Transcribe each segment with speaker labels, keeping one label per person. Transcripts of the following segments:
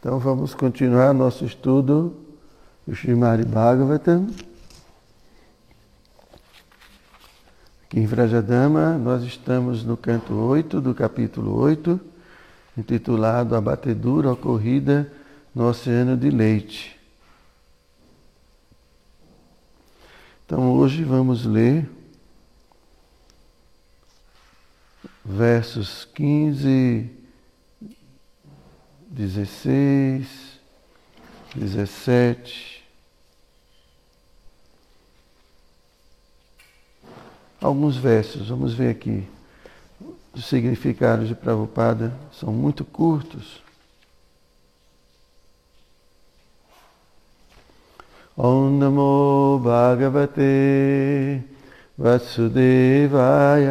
Speaker 1: Então vamos continuar nosso estudo do Srimad Bhagavatam. Aqui em Vrajadama, nós estamos no canto 8 do capítulo 8, intitulado A Batedura Ocorrida no Oceano de Leite. Então hoje vamos ler versos 15 16, 17. Alguns versos, vamos ver aqui. Os significados de Prabhupada são muito curtos. Om Namo Bhagavate Vasudevaya.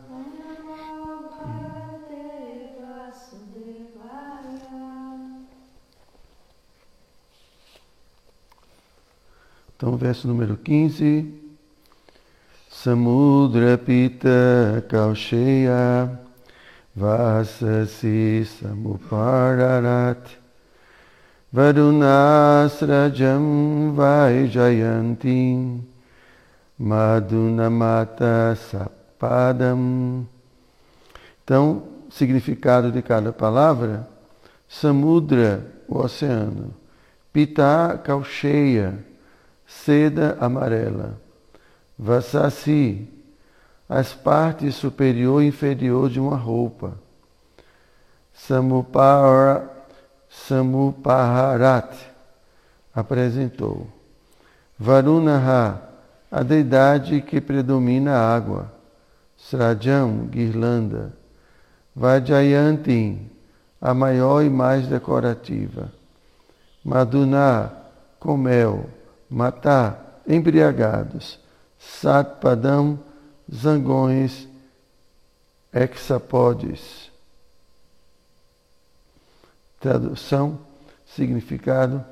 Speaker 1: Então, verso número 15. Samudra Pita Kausheya Vasasi Samupararat Varunasrajam Vaijayantim Madunamata Sapadam. Então, significado de cada palavra: Samudra, o oceano, Pita Kausheya seda amarela. Vasasi, as partes superior e inferior de uma roupa. Samupara, Samupaharat, apresentou. Varunaha, a deidade que predomina a água. Srajam, guirlanda. Vajayantin, a maior e mais decorativa. Maduna, com mel matar embriagados, satpadam, zangões, hexapodes. Tradução, significado,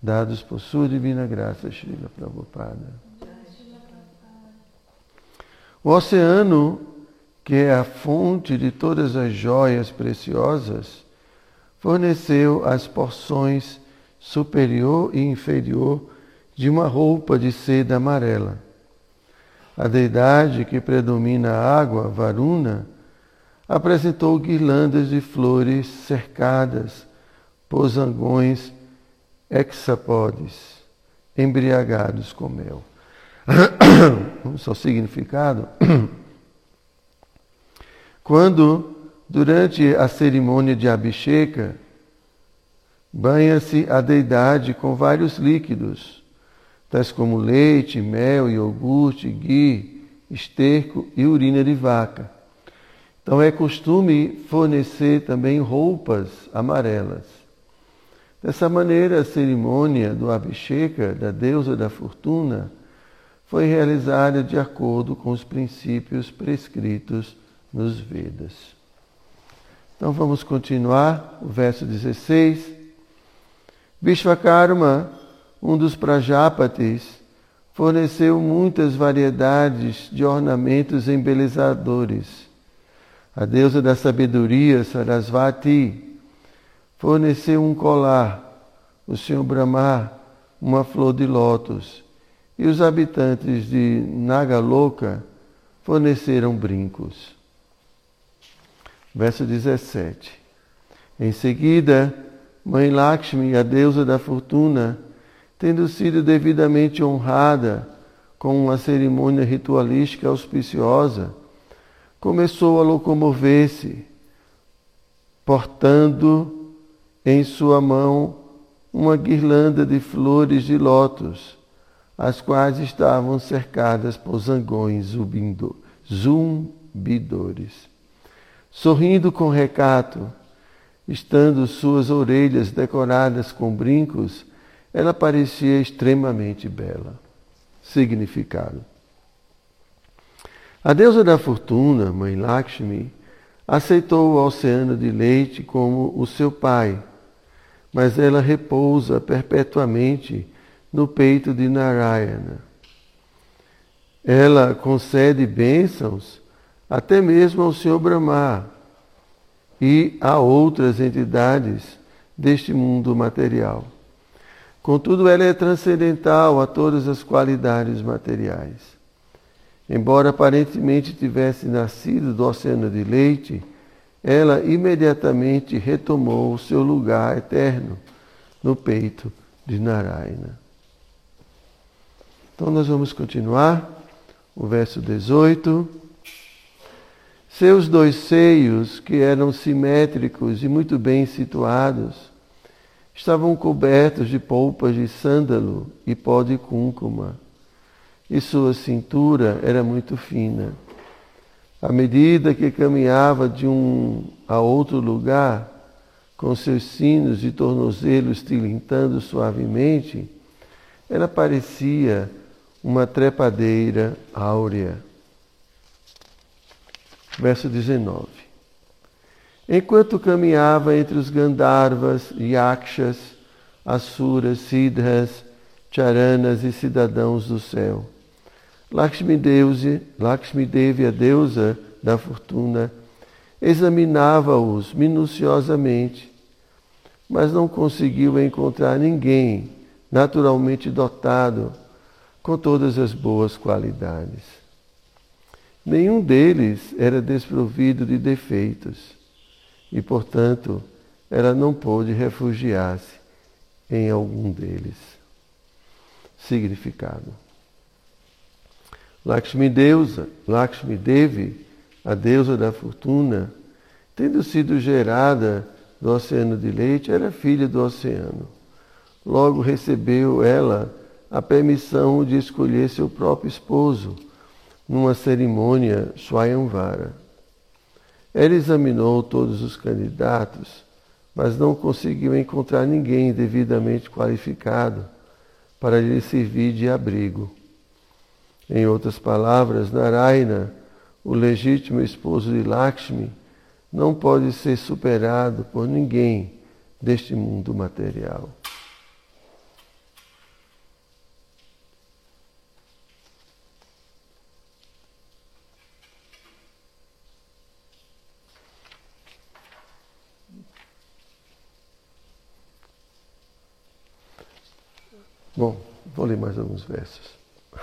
Speaker 1: dados por sua divina graça, Srila Prabhupada. O oceano, que é a fonte de todas as joias preciosas, forneceu as porções superior e inferior de uma roupa de seda amarela. A deidade que predomina a água, Varuna, apresentou guirlandas de flores cercadas por zangões hexapodes, embriagados com mel. Vamos ao significado. Quando, durante a cerimônia de Abhisheka, banha-se a deidade com vários líquidos, tais como leite, mel, iogurte, ghee, esterco e urina de vaca. Então é costume fornecer também roupas amarelas. Dessa maneira, a cerimônia do Abhisheka, da deusa da fortuna, foi realizada de acordo com os princípios prescritos nos Vedas. Então vamos continuar, o verso 16. Vishvakarma um dos Prajapatis, forneceu muitas variedades de ornamentos embelezadores. A deusa da sabedoria, Sarasvati, forneceu um colar, o Senhor Brahma, uma flor de lótus, e os habitantes de Nagaloka forneceram brincos. Verso 17. Em seguida, Mãe Lakshmi, a deusa da fortuna, tendo sido devidamente honrada com uma cerimônia ritualística auspiciosa, começou a locomover-se, portando em sua mão uma guirlanda de flores de lótus, as quais estavam cercadas por zangões zumbidores. Sorrindo com recato, estando suas orelhas decoradas com brincos, ela parecia extremamente bela. Significado. A deusa da fortuna, Mãe Lakshmi, aceitou o oceano de leite como o seu pai, mas ela repousa perpetuamente no peito de Narayana. Ela concede bênçãos até mesmo ao Senhor Brahma e a outras entidades deste mundo material. Contudo, ela é transcendental a todas as qualidades materiais. Embora aparentemente tivesse nascido do oceano de leite, ela imediatamente retomou o seu lugar eterno no peito de Narayana. Então, nós vamos continuar o verso 18. Seus dois seios, que eram simétricos e muito bem situados, estavam cobertos de polpas de sândalo e pó de cúncuma, e sua cintura era muito fina. À medida que caminhava de um a outro lugar, com seus sinos e tornozelos tilintando suavemente, ela parecia uma trepadeira áurea. Verso 19. Enquanto caminhava entre os Gandharvas, Yakshas, Asuras, Siddhas, Charanas e cidadãos do céu. Lakshmi, Deuse, Lakshmi Devi, a deusa da fortuna, examinava-os minuciosamente, mas não conseguiu encontrar ninguém naturalmente dotado com todas as boas qualidades. Nenhum deles era desprovido de defeitos e, portanto, ela não pôde refugiar-se em algum deles. Significado. Lakshmi deusa, Lakshmi Devi, a deusa da fortuna, tendo sido gerada do oceano de leite, era filha do oceano. Logo recebeu ela a permissão de escolher seu próprio esposo numa cerimônia Swayamvara. Ela examinou todos os candidatos, mas não conseguiu encontrar ninguém devidamente qualificado para lhe servir de abrigo. Em outras palavras, Narayana, o legítimo esposo de Lakshmi, não pode ser superado por ninguém deste mundo material. Bom, vou ler mais alguns versos.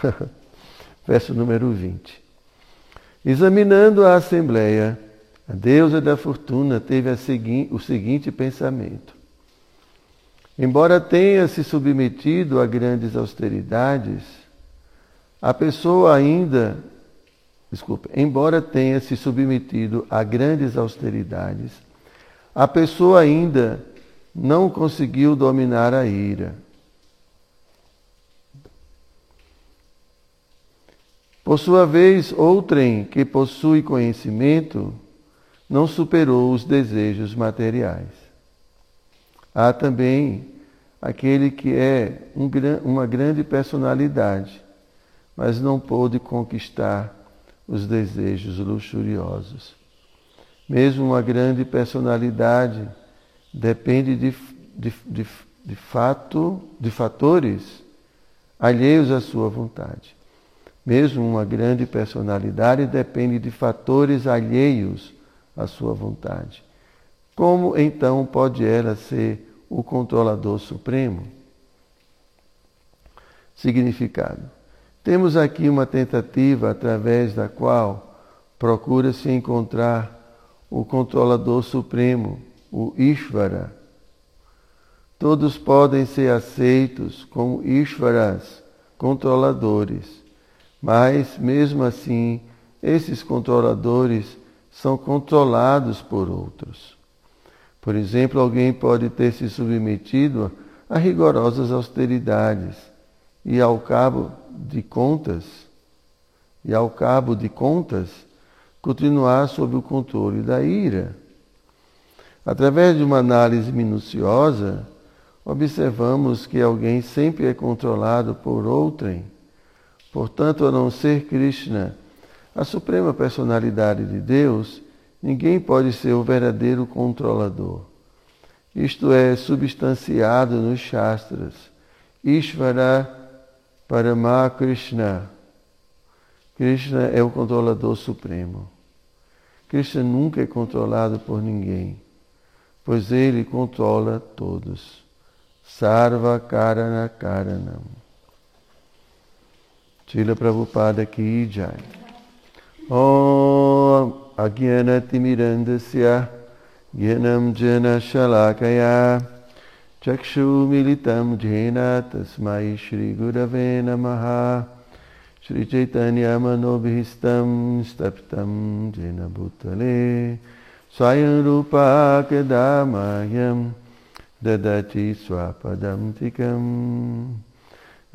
Speaker 1: Verso número 20. Examinando a assembleia, a deusa da fortuna teve segui o seguinte pensamento: Embora tenha se submetido a grandes austeridades, a pessoa ainda, desculpe, embora tenha se submetido a grandes austeridades, a pessoa ainda não conseguiu dominar a ira. Por sua vez, outrem que possui conhecimento não superou os desejos materiais. Há também aquele que é um, uma grande personalidade, mas não pôde conquistar os desejos luxuriosos. Mesmo uma grande personalidade depende de, de, de, de fato, de fatores alheios à sua vontade. Mesmo uma grande personalidade depende de fatores alheios à sua vontade. Como então pode ela ser o controlador supremo? Significado. Temos aqui uma tentativa através da qual procura-se encontrar o controlador supremo, o Ishvara. Todos podem ser aceitos como Ishvaras, controladores mas, mesmo assim, esses controladores são controlados por outros. Por exemplo, alguém pode ter se submetido a rigorosas austeridades e ao cabo de contas, e ao cabo de contas, continuar sob o controle da ira. Através de uma análise minuciosa, observamos que alguém sempre é controlado por outrem Portanto, a não ser Krishna, a suprema personalidade de Deus, ninguém pode ser o verdadeiro controlador. Isto é substanciado nos Shastras. Ishvara Parama Krishna. Krishna é o controlador supremo. Krishna nunca é controlado por ninguém, pois ele controla todos. Sarva Karana Karanam. शिल प्रभुपाद की जय ओम अज्ञानतिमिरन्दस्य ज्ञानं जनशलाकया चक्षुमिलितं जेन तस्मै श्रीगुरवे नमः श्रीचैतन्यमनोभीष्टं स्तप्तं जेन भूतले स्वयं रूपा कदा मायं ददाति स्वापदं तिकम्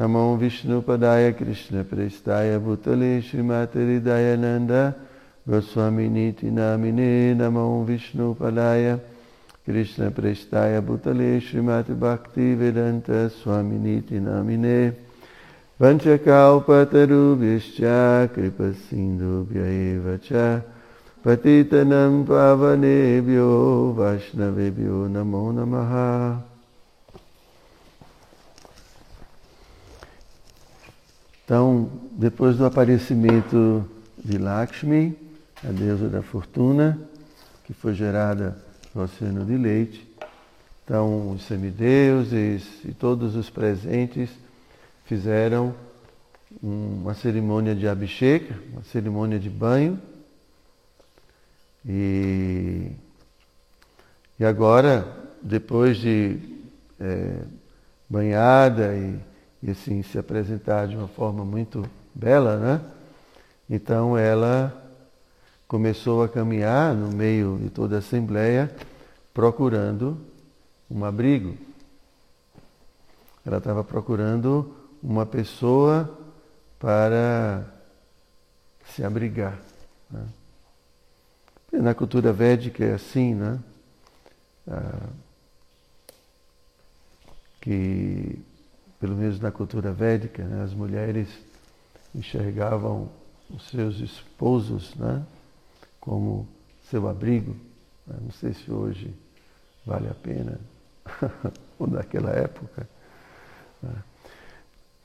Speaker 1: नमो विष्णुपदाय कृष्णप्रेष्ठाय भूतले श्रीमातरिदाय नन्द गोस्वामिनीति नामिने नमो विष्णुपदाय कृष्णप्रेष्ठाय भूतले श्रीमातभक्तिवेदन्त स्वामिनीति नामिने वञ्चकाउपतरुभ्यश्च कृपसिन्धुभ्य एव च पतितनं पावनेभ्यो वैष्णवेभ्यो नमो नमः। Então, depois do aparecimento de Lakshmi, a deusa da fortuna, que foi gerada no oceano de leite, então os semideuses e todos os presentes fizeram uma cerimônia de abhishek, uma cerimônia de banho. E, e agora, depois de é, banhada e e assim se apresentar de uma forma muito bela, né? Então ela começou a caminhar no meio de toda a assembleia procurando um abrigo. Ela estava procurando uma pessoa para se abrigar. Né? Na cultura védica é assim, né? Ah, que pelo menos na cultura védica, né, as mulheres enxergavam os seus esposos né, como seu abrigo. Né? Não sei se hoje vale a pena, ou naquela época. Né?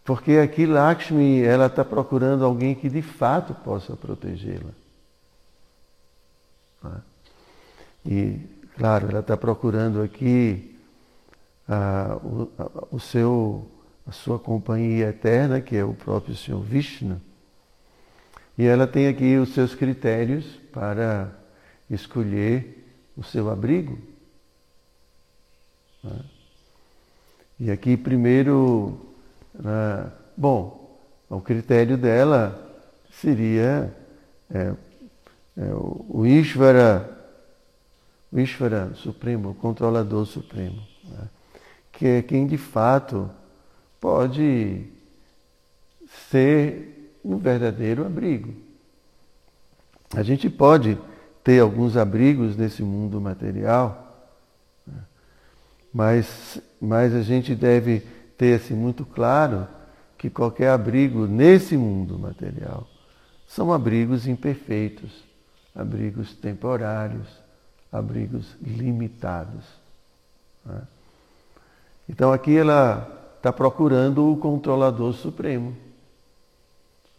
Speaker 1: Porque aqui Lakshmi ela está procurando alguém que de fato possa protegê-la. Né? E, claro, ela está procurando aqui ah, o, o seu a sua companhia eterna, que é o próprio Senhor Vishnu. E ela tem aqui os seus critérios para escolher o seu abrigo. Né? E aqui, primeiro, né, bom, o critério dela seria é, é, o Ishvara, o Ishvara Supremo, o Controlador Supremo, né? que é quem de fato pode ser um verdadeiro abrigo. A gente pode ter alguns abrigos nesse mundo material, né? mas, mas a gente deve ter assim, muito claro que qualquer abrigo nesse mundo material são abrigos imperfeitos, abrigos temporários, abrigos limitados. Né? Então aqui ela está procurando o controlador supremo.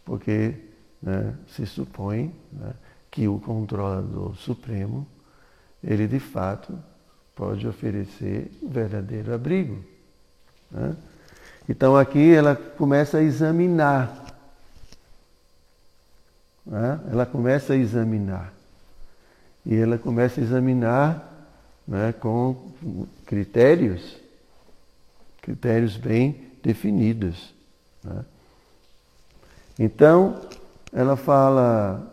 Speaker 1: Porque né, se supõe né, que o controlador supremo, ele de fato pode oferecer um verdadeiro abrigo. Né? Então aqui ela começa a examinar. Né? Ela começa a examinar. E ela começa a examinar né, com critérios critérios bem definidos. Né? Então, ela fala,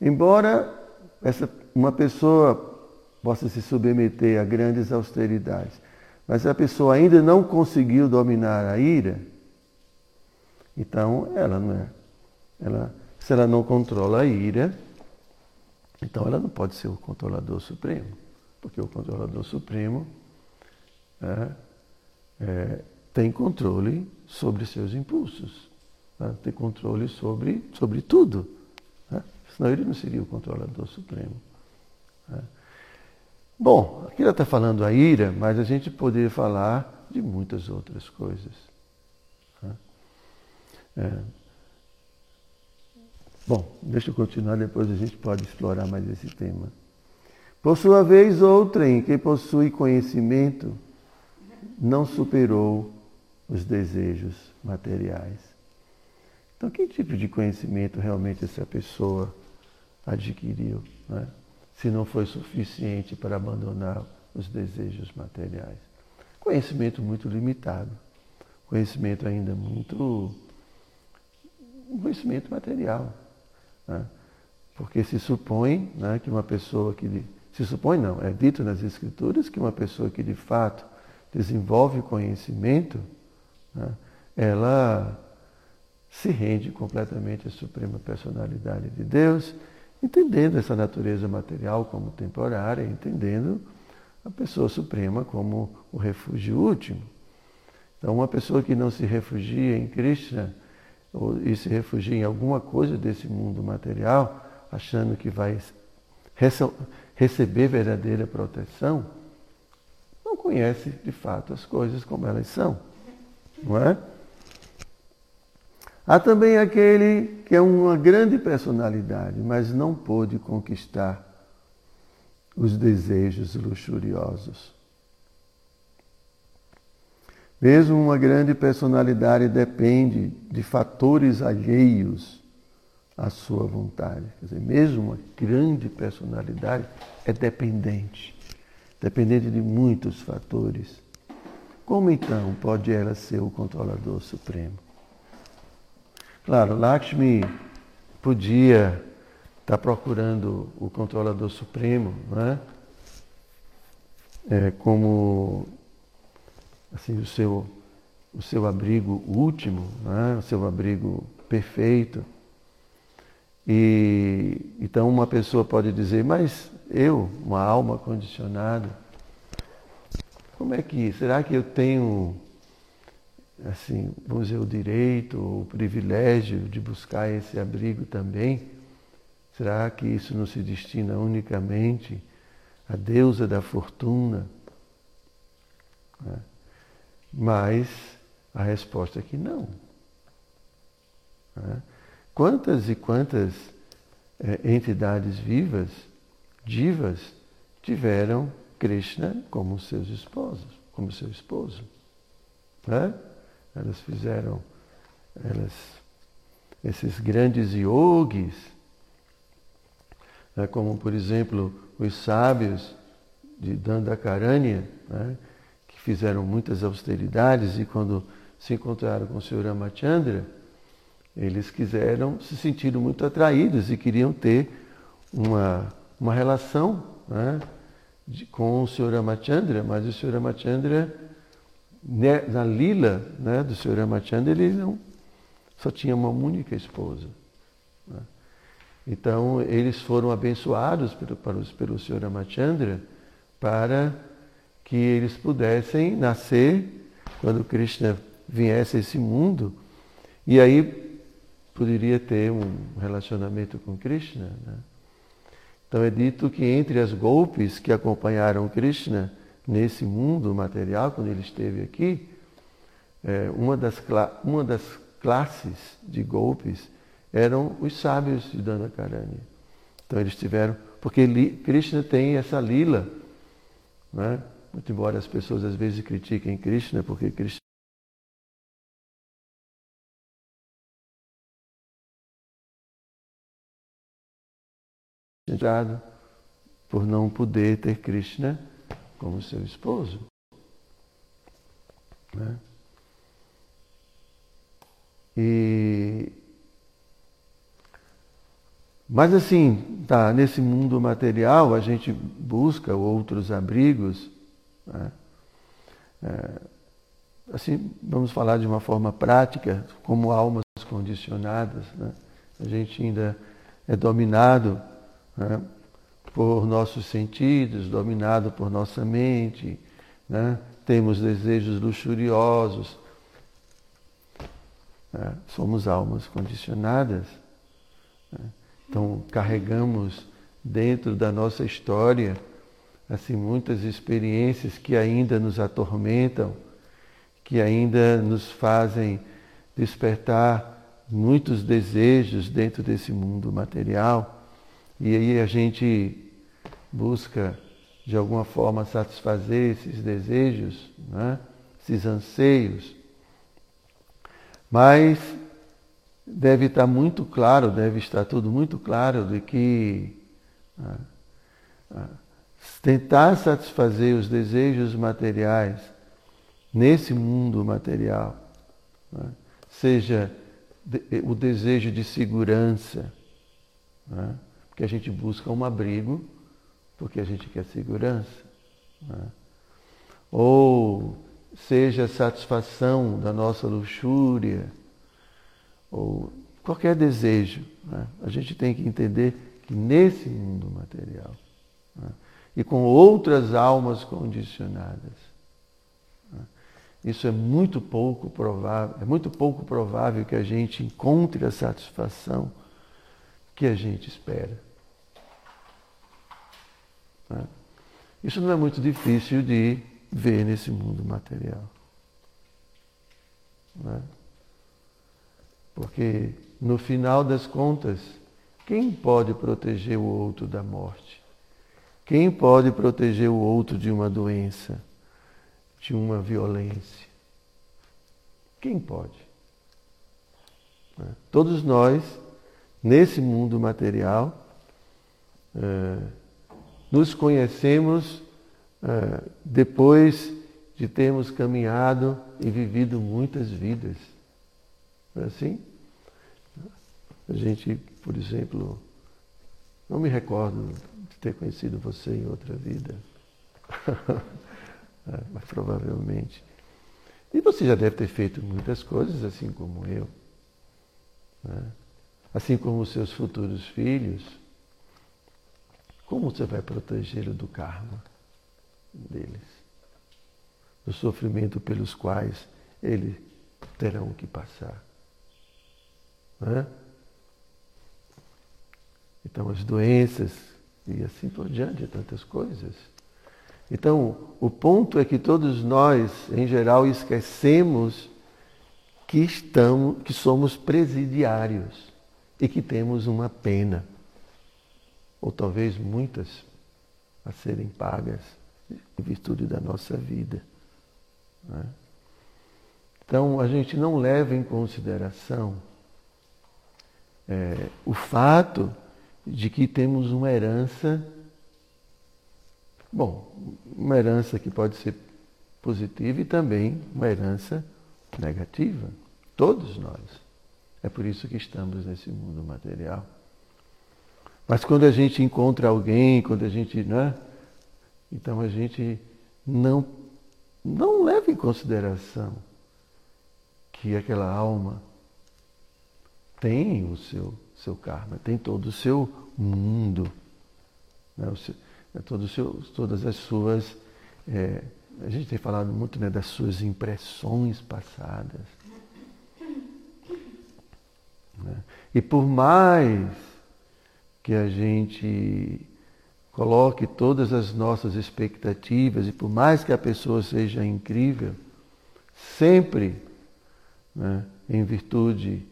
Speaker 1: embora essa, uma pessoa possa se submeter a grandes austeridades, mas a pessoa ainda não conseguiu dominar a ira, então ela não é. Ela, se ela não controla a ira, então ela não pode ser o controlador supremo, porque o controlador supremo é, é, tem controle sobre seus impulsos, né? tem controle sobre, sobre tudo. Né? Senão ele não seria o controlador supremo. Né? Bom, aqui ela está falando a ira, mas a gente poderia falar de muitas outras coisas. Né? É. Bom, deixa eu continuar, depois a gente pode explorar mais esse tema. Por sua vez, outrem que possui conhecimento não superou os desejos materiais. Então, que tipo de conhecimento realmente essa pessoa adquiriu, né? se não foi suficiente para abandonar os desejos materiais? Conhecimento muito limitado, conhecimento ainda muito. conhecimento material. Né? Porque se supõe né, que uma pessoa que. Se supõe, não, é dito nas Escrituras que uma pessoa que de fato desenvolve conhecimento, né, ela se rende completamente à suprema personalidade de Deus, entendendo essa natureza material como temporária, entendendo a pessoa suprema como o refúgio último. Então, uma pessoa que não se refugia em Krishna e se refugia em alguma coisa desse mundo material, achando que vai receber verdadeira proteção, conhece de fato as coisas como elas são. Não é? Há também aquele que é uma grande personalidade, mas não pôde conquistar os desejos luxuriosos. Mesmo uma grande personalidade depende de fatores alheios à sua vontade. Quer dizer, mesmo uma grande personalidade é dependente, dependente de muitos fatores. Como então pode ela ser o controlador supremo? Claro, Lakshmi podia estar procurando o controlador supremo, não é? é como assim, o seu, o seu abrigo último, né? o seu abrigo perfeito. E então uma pessoa pode dizer, mas eu, uma alma condicionada, como é que, será que eu tenho assim, vamos dizer, o direito, o privilégio de buscar esse abrigo também? Será que isso não se destina unicamente à deusa da fortuna? Né? Mas a resposta é que não. Né? Quantas e quantas é, entidades vivas, divas, tiveram Krishna como seus esposos, como seu esposo? Né? Elas fizeram, elas, esses grandes yogis, né? como por exemplo os sábios de Dandakaranya, né? fizeram muitas austeridades e quando se encontraram com o Sr. Ramachandra, eles quiseram, se sentiram muito atraídos e queriam ter uma, uma relação né, de, com o Sr. Ramachandra, mas o Sr. Ramachandra, né, na lila né, do Sr. Ramachandra, ele não, só tinha uma única esposa. Né. Então, eles foram abençoados pelo, pelo, pelo Sr. Ramachandra para que eles pudessem nascer quando Krishna viesse a esse mundo e aí poderia ter um relacionamento com Krishna. Né? Então é dito que entre as golpes que acompanharam Krishna nesse mundo material, quando ele esteve aqui, é, uma, das, uma das classes de golpes eram os sábios de Dandakaranya. Então eles tiveram, porque Krishna tem essa lila, né? Muito embora as pessoas às vezes critiquem Krishna, porque Krishna por não poder ter Krishna como seu esposo. Né? E mas assim, tá, nesse mundo material a gente busca outros abrigos né? É, assim, vamos falar de uma forma prática, como almas condicionadas. Né? A gente ainda é dominado né, por nossos sentidos, dominado por nossa mente, né? temos desejos luxuriosos, Né? Somos almas condicionadas. Né? Então carregamos dentro da nossa história assim muitas experiências que ainda nos atormentam, que ainda nos fazem despertar muitos desejos dentro desse mundo material. E aí a gente busca de alguma forma satisfazer esses desejos, né? esses anseios. Mas deve estar muito claro, deve estar tudo muito claro de que ah, ah, tentar satisfazer os desejos materiais nesse mundo material, né, seja o desejo de segurança, né, porque a gente busca um abrigo, porque a gente quer segurança, né, ou seja satisfação da nossa luxúria, ou qualquer desejo. Né? A gente tem que entender que nesse mundo material né? e com outras almas condicionadas, né? isso é muito pouco provável, é muito pouco provável que a gente encontre a satisfação que a gente espera. Né? Isso não é muito difícil de ver nesse mundo material. Né? Porque, no final das contas, quem pode proteger o outro da morte? Quem pode proteger o outro de uma doença, de uma violência? Quem pode? Né? Todos nós, nesse mundo material, é, nos conhecemos é, depois de termos caminhado e vivido muitas vidas. Não é assim? A gente, por exemplo, não me recordo de ter conhecido você em outra vida. É, mas provavelmente. E você já deve ter feito muitas coisas, assim como eu. Né? Assim como os seus futuros filhos. Como você vai protegê-lo do karma deles? Do sofrimento pelos quais eles terão que passar. Né? Então, as doenças e assim por diante, tantas coisas. Então, o ponto é que todos nós, em geral, esquecemos que estamos, que somos presidiários e que temos uma pena, ou talvez muitas, a serem pagas em virtude da nossa vida. Né? Então, a gente não leva em consideração é, o fato de que temos uma herança, bom, uma herança que pode ser positiva e também uma herança negativa. Todos nós. É por isso que estamos nesse mundo material. Mas quando a gente encontra alguém, quando a gente, né? Então a gente não não leva em consideração que aquela alma tem o seu, seu karma, tem todo o seu mundo, né? o seu, né? todo o seu, todas as suas. É, a gente tem falado muito né, das suas impressões passadas. Né? E por mais que a gente coloque todas as nossas expectativas e por mais que a pessoa seja incrível, sempre, né, em virtude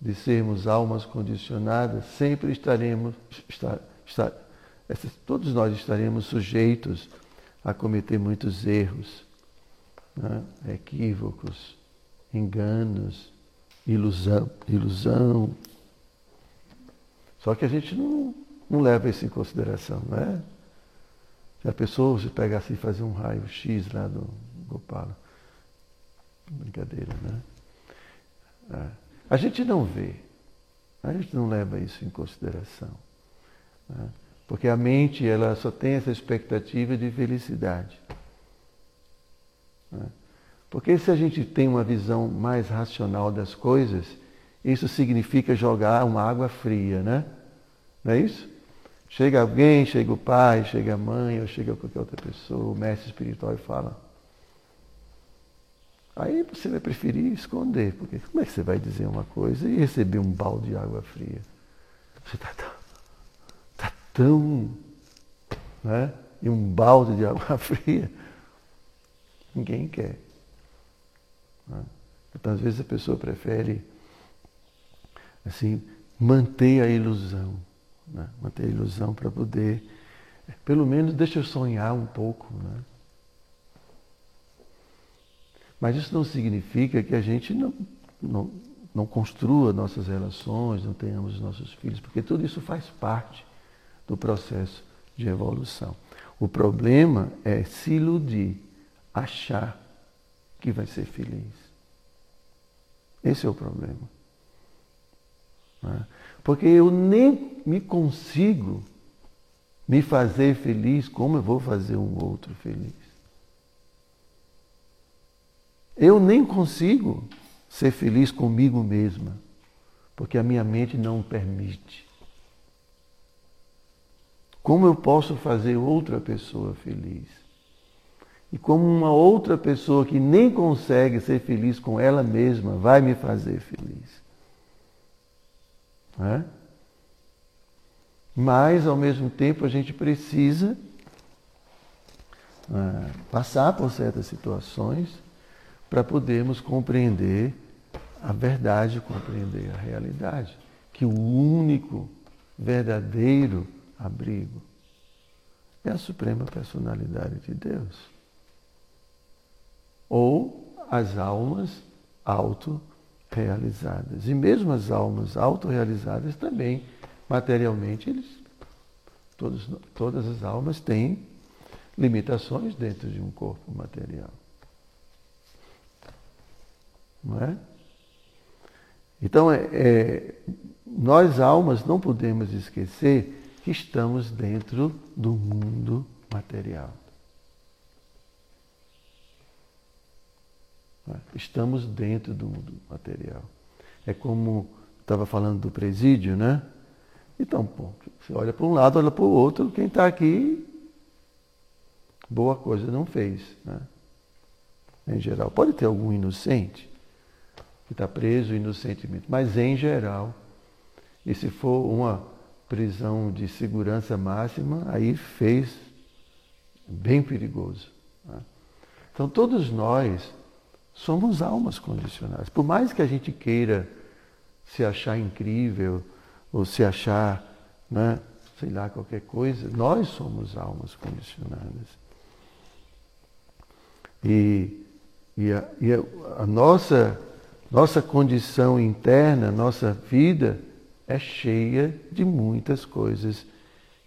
Speaker 1: de sermos almas condicionadas, sempre estaremos, estar, estar, todos nós estaremos sujeitos a cometer muitos erros, né? equívocos, enganos, ilusão, ilusão. Só que a gente não, não leva isso em consideração, não é? Se a pessoa se pegasse e fazer um raio-x lá do Gopala, brincadeira, né? É. A gente não vê, a gente não leva isso em consideração. Né? Porque a mente ela só tem essa expectativa de felicidade. Né? Porque se a gente tem uma visão mais racional das coisas, isso significa jogar uma água fria, né? Não é isso? Chega alguém, chega o pai, chega a mãe, ou chega qualquer outra pessoa, o mestre espiritual e fala: Aí você vai preferir esconder, porque como é que você vai dizer uma coisa e receber um balde de água fria? Você está tão, tá tão né? e um balde de água fria, ninguém quer. Né? Então, às vezes a pessoa prefere assim, manter a ilusão, né? manter a ilusão para poder, pelo menos deixa eu sonhar um pouco. Né? Mas isso não significa que a gente não, não, não construa nossas relações, não tenhamos nossos filhos, porque tudo isso faz parte do processo de evolução. O problema é se iludir, achar que vai ser feliz. Esse é o problema. Né? Porque eu nem me consigo me fazer feliz como eu vou fazer um outro feliz. Eu nem consigo ser feliz comigo mesma, porque a minha mente não permite. Como eu posso fazer outra pessoa feliz? E como uma outra pessoa que nem consegue ser feliz com ela mesma vai me fazer feliz? É? Mas, ao mesmo tempo, a gente precisa é, passar por certas situações para podermos compreender a verdade, compreender a realidade. Que o único verdadeiro abrigo é a suprema personalidade de Deus. Ou as almas autorrealizadas. E mesmo as almas autorrealizadas também, materialmente, eles, todos, todas as almas têm limitações dentro de um corpo material. Não é? Então, é, é, nós almas não podemos esquecer que estamos dentro do mundo material. Estamos dentro do mundo material. É como estava falando do presídio, né? Então, pô, você olha para um lado, olha para o outro, quem está aqui, boa coisa não fez, né? Em geral. Pode ter algum inocente, que está preso inocentemente. Mas, em geral, e se for uma prisão de segurança máxima, aí fez bem perigoso. Né? Então, todos nós somos almas condicionadas. Por mais que a gente queira se achar incrível ou se achar, né, sei lá, qualquer coisa, nós somos almas condicionadas. E, e, a, e a, a nossa nossa condição interna, nossa vida é cheia de muitas coisas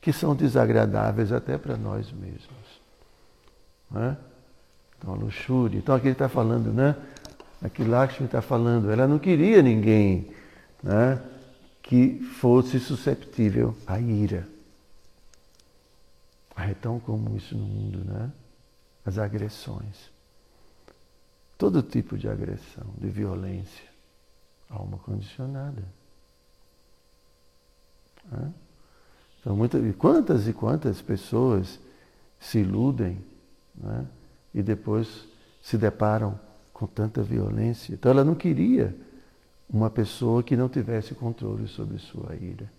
Speaker 1: que são desagradáveis até para nós mesmos. Né? Então, a luxúria. Então, aqui ele está falando, né? Aqui Lakshmi está falando, ela não queria ninguém né, que fosse susceptível à ira. Ah, é tão comum isso no mundo, né? As agressões. Todo tipo de agressão, de violência. Alma condicionada. Então, muitas, quantas e quantas pessoas se iludem né? E depois se deparam com tanta violência. Então, ela não queria uma pessoa que não tivesse controle sobre sua ira.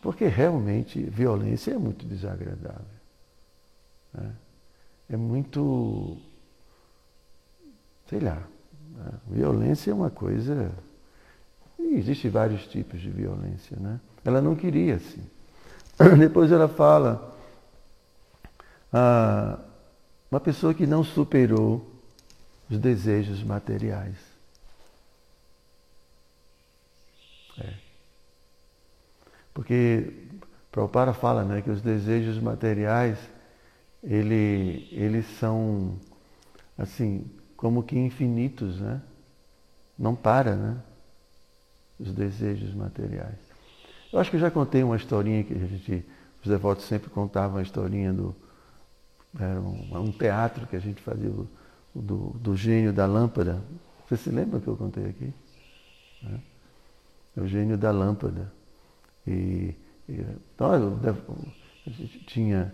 Speaker 1: Porque realmente violência é muito desagradável. Né? É muito sei lá, né? violência é uma coisa. Existem vários tipos de violência, né? Ela não queria assim. Depois ela fala, ah, uma pessoa que não superou os desejos materiais. É. Porque Prabhupada fala né, que os desejos materiais, ele, eles são assim, como que infinitos, né? Não para, né? Os desejos materiais. Eu acho que eu já contei uma historinha que a gente, os devotos sempre contavam a historinha do. Era um, um teatro que a gente fazia do, do, do, gênio da lâmpada. Você se lembra que eu contei aqui? É o gênio da lâmpada. E, e então, a gente tinha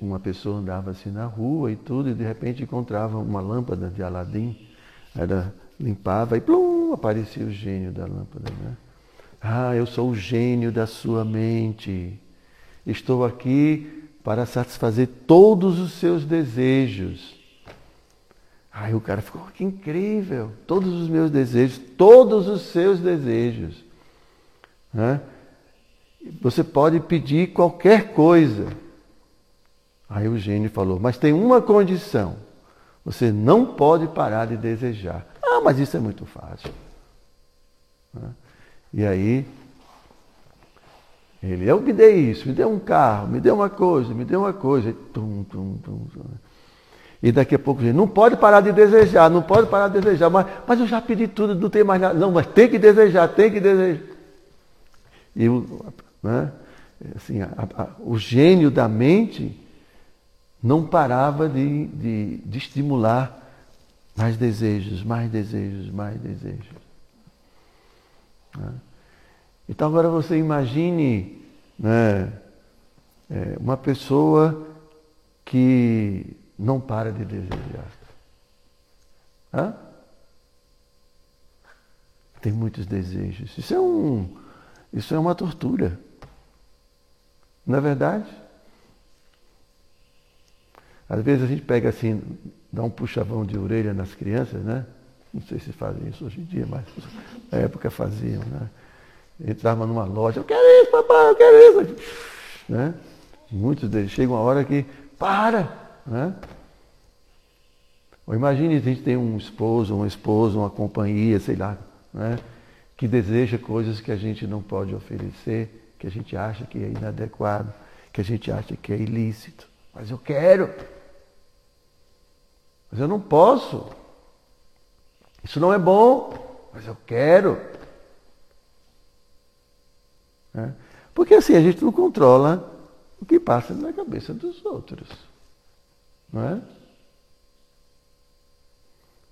Speaker 1: uma pessoa andava assim na rua e tudo, e de repente encontrava uma lâmpada de Aladim, ela limpava e plum, aparecia o gênio da lâmpada. Né? Ah, eu sou o gênio da sua mente. Estou aqui para satisfazer todos os seus desejos. Aí o cara ficou, que incrível! Todos os meus desejos, todos os seus desejos. Né? Você pode pedir qualquer coisa. Aí o gênio falou, mas tem uma condição. Você não pode parar de desejar. Ah, mas isso é muito fácil. Né? E aí, ele, eu me dei isso, me deu um carro, me deu uma coisa, me deu uma coisa. E, tum, tum, tum, e daqui a pouco, gente, não pode parar de desejar, não pode parar de desejar, mas, mas eu já pedi tudo, não tem mais nada. Não, mas tem que desejar, tem que desejar. E né, assim, a, a, o gênio da mente não parava de, de, de estimular mais desejos, mais desejos, mais desejos. Né? Então agora você imagine né, é, uma pessoa que não para de desejar. Hã? Tem muitos desejos. Isso é, um, isso é uma tortura. Não é verdade? Às vezes a gente pega assim, dá um puxavão de orelha nas crianças, né? Não sei se fazem isso hoje em dia, mas na época faziam, né? Entrava numa loja, eu quero isso, papai, eu quero isso. Né? Muitos deles chegam uma hora que, para! Né? Ou imagine a gente tem um esposo, uma esposa, uma companhia, sei lá, né? que deseja coisas que a gente não pode oferecer, que a gente acha que é inadequado, que a gente acha que é ilícito. Mas eu quero. Mas eu não posso. Isso não é bom, mas eu quero. É? Porque assim, a gente não controla o que passa na cabeça dos outros. Não é?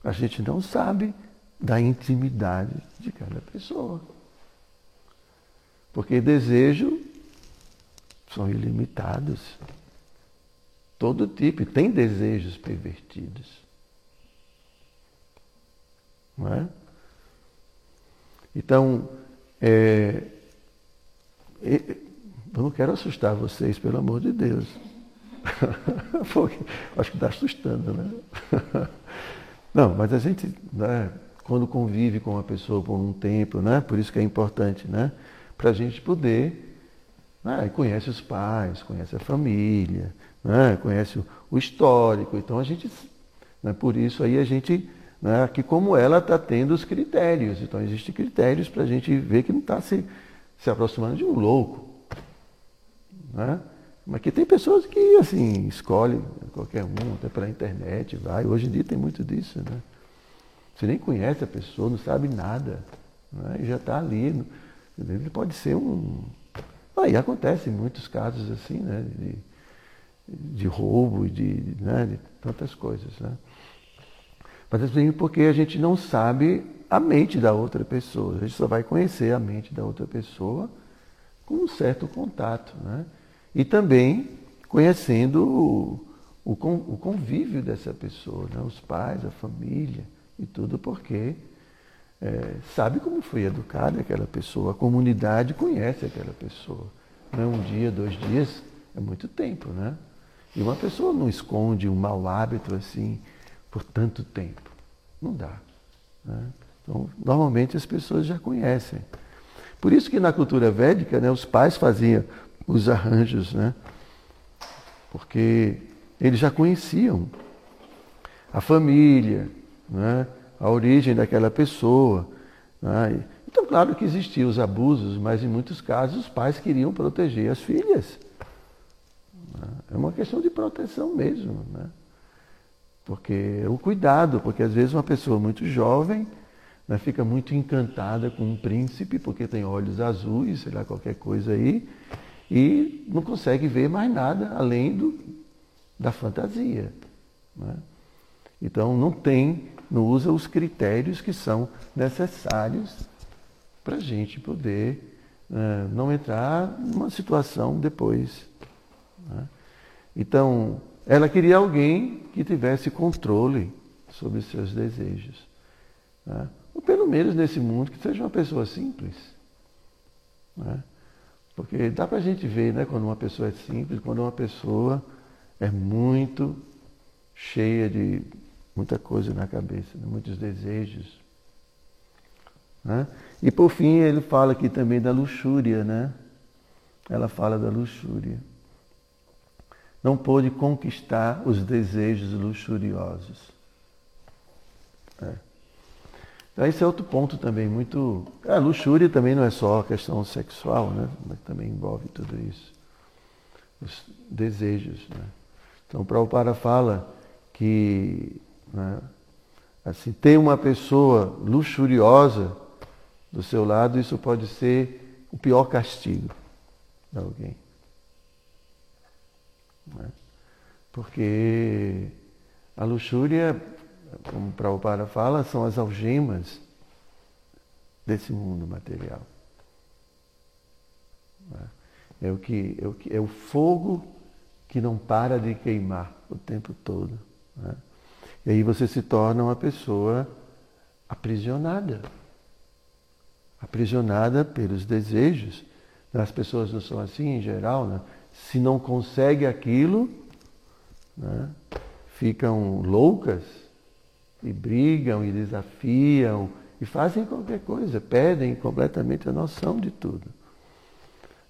Speaker 1: A gente não sabe da intimidade de cada pessoa. Porque desejos são ilimitados. Todo tipo, tem desejos pervertidos. Não é? Então, é, eu não quero assustar vocês, pelo amor de Deus. acho que está assustando, né? Não, mas a gente, né, quando convive com uma pessoa por um tempo, né, por isso que é importante, né? Para a gente poder. Né, conhece os pais, conhece a família, né, conhece o, o histórico. Então a gente. Né, por isso aí a gente né, que como ela está tendo os critérios. Então, existem critérios para a gente ver que não está se, se aproximando de um louco. Né? Mas que tem pessoas que, assim, escolhem qualquer um, até pela internet, vai. Hoje em dia tem muito disso, né? Você nem conhece a pessoa, não sabe nada. Né? E já está ali. Ele pode ser um... Aí acontece muitos casos assim, né? De, de roubo, de, né? de tantas coisas, né? Mas assim, porque a gente não sabe a mente da outra pessoa. A gente só vai conhecer a mente da outra pessoa com um certo contato. Né? E também conhecendo o, o, o convívio dessa pessoa, né? os pais, a família e tudo, porque é, sabe como foi educada aquela pessoa, a comunidade conhece aquela pessoa. Não é um dia, dois dias, é muito tempo, né? E uma pessoa não esconde um mau hábito assim por tanto tempo. Não dá. Né? Então, normalmente as pessoas já conhecem. Por isso que na cultura védica, né, os pais faziam os arranjos, né? Porque eles já conheciam a família, né? a origem daquela pessoa. Né? Então, claro que existiam os abusos, mas em muitos casos os pais queriam proteger as filhas. Né? É uma questão de proteção mesmo. Né? Porque o cuidado, porque às vezes uma pessoa muito jovem né, fica muito encantada com um príncipe, porque tem olhos azuis, sei lá, qualquer coisa aí, e não consegue ver mais nada além do, da fantasia. Né? Então não tem, não usa os critérios que são necessários para a gente poder uh, não entrar numa situação depois. Né? Então, ela queria alguém que tivesse controle sobre os seus desejos. Né? Ou pelo menos nesse mundo, que seja uma pessoa simples. Né? Porque dá para a gente ver né, quando uma pessoa é simples, quando uma pessoa é muito cheia de muita coisa na cabeça, né? muitos desejos. Né? E por fim ele fala aqui também da luxúria, né? Ela fala da luxúria. Não pôde conquistar os desejos luxuriosos. É. Então esse é outro ponto também muito. A luxúria também não é só a questão sexual, né? Mas também envolve tudo isso. Os desejos. Né? Então o Prabhupada fala que né, assim, ter uma pessoa luxuriosa do seu lado, isso pode ser o pior castigo de alguém. Né? Porque a luxúria, como o Prabhupada fala, são as algemas desse mundo material. É o, que, é, o que, é o fogo que não para de queimar o tempo todo. Né? E aí você se torna uma pessoa aprisionada. Aprisionada pelos desejos. As pessoas não são assim em geral, né? Se não consegue aquilo, né? ficam loucas e brigam e desafiam e fazem qualquer coisa, perdem completamente a noção de tudo.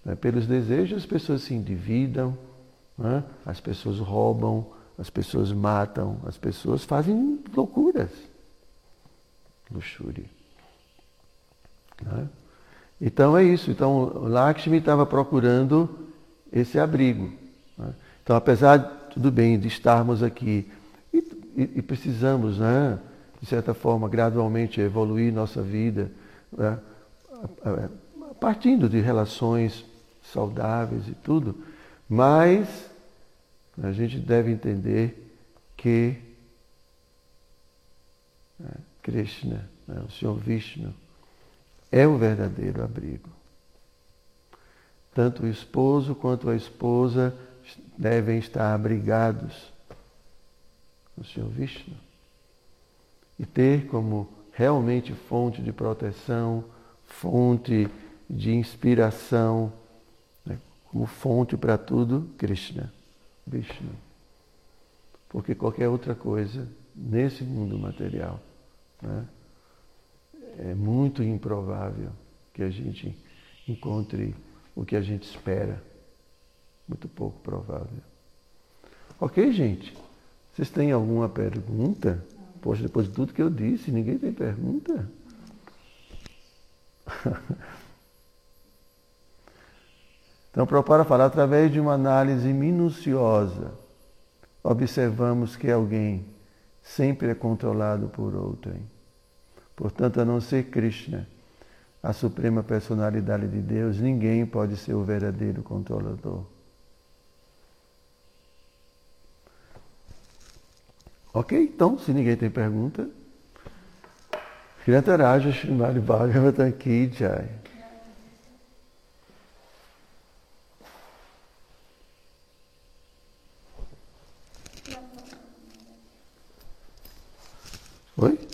Speaker 1: Né? Pelos desejos as pessoas se endividam, né? as pessoas roubam, as pessoas matam, as pessoas fazem loucuras. Luxúria. Né? Então é isso. Então Lakshmi estava procurando esse abrigo. Né? Então, apesar, tudo bem, de estarmos aqui e, e, precisamos, né, de certa forma, gradualmente evoluir nossa vida, né, partindo de relações saudáveis e tudo, mas a gente deve entender que né, Krishna, né, o Senhor Vishnu, é o verdadeiro abrigo. Tanto o esposo quanto a esposa devem estar abrigados no Senhor Vishnu e ter como realmente fonte de proteção, fonte de inspiração, né, como fonte para tudo, Krishna. Vishnu. Porque qualquer outra coisa nesse mundo material né, é muito improvável que a gente encontre o que a gente espera. Muito pouco provável. Ok, gente? Vocês têm alguma pergunta? Poxa, depois de tudo que eu disse, ninguém tem pergunta? Então, para falar através de uma análise minuciosa, observamos que alguém sempre é controlado por outrem. Portanto, a não ser Krishna, a suprema personalidade de Deus, ninguém pode ser o verdadeiro controlador. Ok? Então, se ninguém tem pergunta, Shri Srimad Bhagavatam Ki Jai. Oi?